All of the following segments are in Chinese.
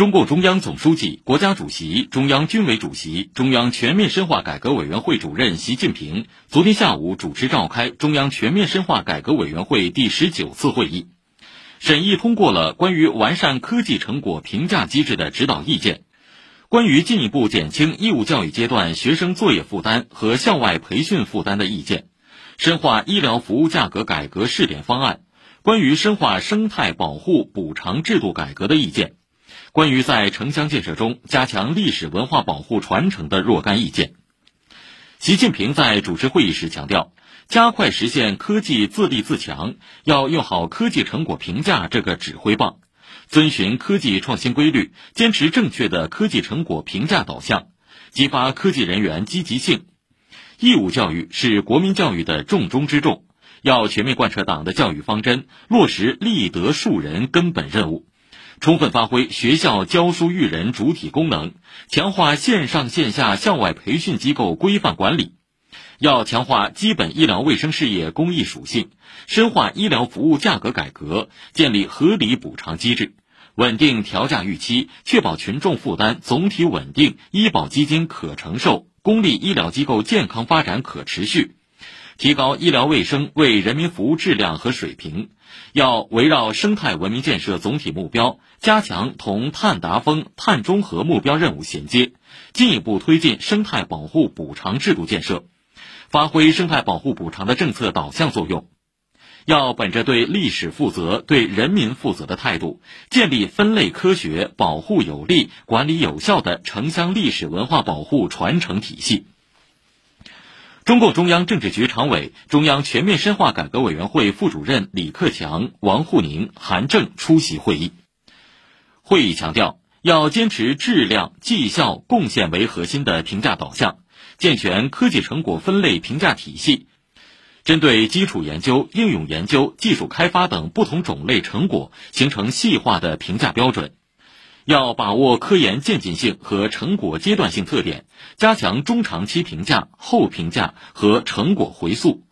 中共中央总书记、国家主席、中央军委主席、中央全面深化改革委员会主任习近平昨天下午主持召开中央全面深化改革委员会第十九次会议，审议通过了关于完善科技成果评价机制的指导意见，关于进一步减轻义务教育阶段学生作业负担和校外培训负担的意见，深化医疗服务价格改革试点方案，关于深化生态保护补偿制度改革的意见。关于在城乡建设中加强历史文化保护传承的若干意见，习近平在主持会议时强调，加快实现科技自立自强，要用好科技成果评价这个指挥棒，遵循科技创新规律，坚持正确的科技成果评价导向，激发科技人员积极性。义务教育是国民教育的重中之重，要全面贯彻党的教育方针，落实立德树人根本任务。充分发挥学校教书育人主体功能，强化线上线下校外培训机构规范管理。要强化基本医疗卫生事业公益属性，深化医疗服务价格改革，建立合理补偿机制，稳定调价预期，确保群众负担总体稳定，医保基金可承受，公立医疗机构健康发展可持续。提高医疗卫生为人民服务质量和水平，要围绕生态文明建设总体目标，加强同碳达峰、碳中和目标任务衔接，进一步推进生态保护补偿制度建设，发挥生态保护补偿的政策导向作用。要本着对历史负责、对人民负责的态度，建立分类科学、保护有力、管理有效的城乡历史文化保护传承体系。中共中央政治局常委、中央全面深化改革委员会副主任李克强、王沪宁、韩正出席会议。会议强调，要坚持质量、绩效、贡献为核心的评价导向，健全科技成果分类评价体系，针对基础研究、应用研究、技术开发等不同种类成果，形成细化的评价标准。要把握科研渐进性和成果阶段性特点，加强中长期评价、后评价和成果回溯，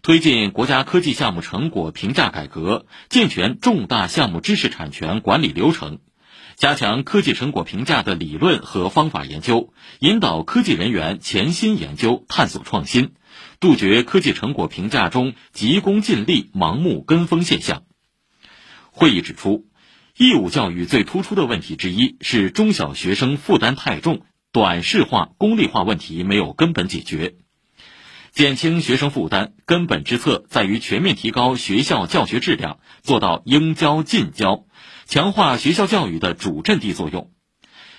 推进国家科技项目成果评价改革，健全重大项目知识产权管理流程，加强科技成果评价的理论和方法研究，引导科技人员潜心研究、探索创新，杜绝科技成果评价中急功近利、盲目跟风现象。会议指出。义务教育最突出的问题之一是中小学生负担太重，短视化、功利化问题没有根本解决。减轻学生负担，根本之策在于全面提高学校教学质量，做到应教尽教，强化学校教育的主阵地作用。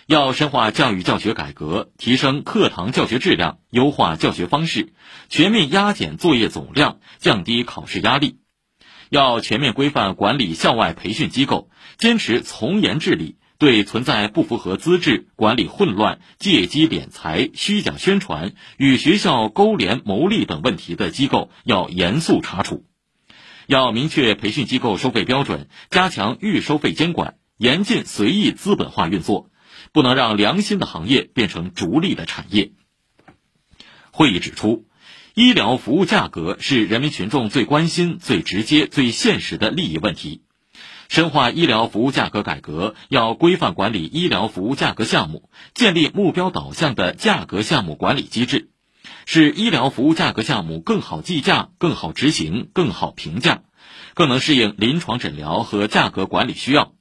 要深化教育教学改革，提升课堂教学质量，优化教学方式，全面压减作业总量，降低考试压力。要全面规范管理校外培训机构，坚持从严治理，对存在不符合资质、管理混乱、借机敛财、虚假宣传、与学校勾连牟利等问题的机构，要严肃查处。要明确培训机构收费标准，加强预收费监管，严禁随意资本化运作，不能让良心的行业变成逐利的产业。会议指出。医疗服务价格是人民群众最关心、最直接、最现实的利益问题。深化医疗服务价格改革，要规范管理医疗服务价格项目，建立目标导向的价格项目管理机制，使医疗服务价格项目更好计价、更好执行、更好评价，更能适应临床诊疗和价格管理需要。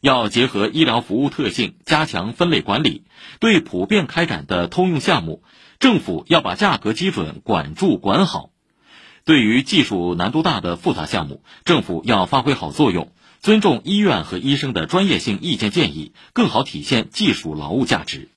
要结合医疗服务特性，加强分类管理，对普遍开展的通用项目。政府要把价格基准管住管好，对于技术难度大的复杂项目，政府要发挥好作用，尊重医院和医生的专业性意见建议，更好体现技术劳务价值。